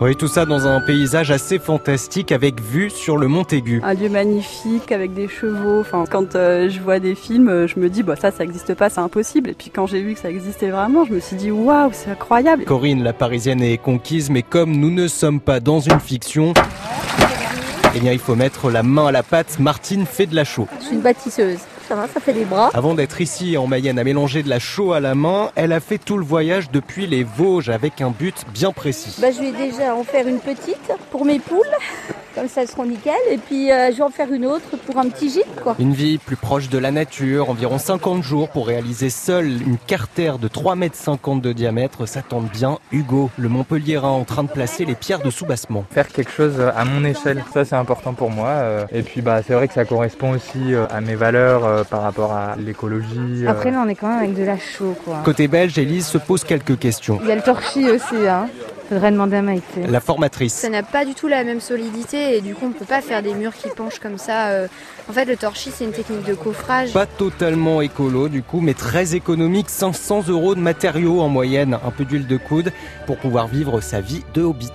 Oui, tout ça dans un paysage assez fantastique avec vue sur le Montaigu. Un lieu magnifique avec des chevaux. Enfin, quand euh, je vois des films, euh, je me dis, bah ça, ça n'existe pas, c'est impossible. Et puis quand j'ai vu que ça existait vraiment, je me suis dit, waouh, c'est incroyable. Corinne, la Parisienne, est conquise, mais comme nous ne sommes pas dans une fiction, eh bien, il faut mettre la main à la pâte. Martine fait de la chaux. Je suis une bâtisseuse. Ça va, ça fait des bras. Avant d'être ici en Mayenne à mélanger de la chaux à la main, elle a fait tout le voyage depuis les Vosges avec un but bien précis. Bah, je vais déjà en faire une petite pour mes poules. Comme ça, elles seront nickel. Et puis, euh, je vais en faire une autre pour un petit gîte, quoi. Une vie plus proche de la nature, environ 50 jours pour réaliser seule une cartère de 3,50 mètres de diamètre. Ça tente bien Hugo, le Montpelliérain, en train de placer les pierres de soubassement. Faire quelque chose à mon échelle, ça c'est important pour moi. euh, Et puis bah c'est vrai que ça correspond aussi euh, à mes valeurs par rapport à l'écologie. Après, là, on est quand même avec de la chaux, quoi. Côté belge, Élise se pose quelques questions. Il y a le torchis aussi, hein. Faudrait demander à Maïté. La formatrice. Ça n'a pas du tout la même solidité et du coup on peut pas faire des murs qui penchent comme ça. euh. En fait le torchis c'est une technique de coffrage. Pas totalement écolo du coup, mais très économique, 500 euros de matériaux en moyenne, un peu d'huile de coude pour pouvoir vivre sa vie de hobbit.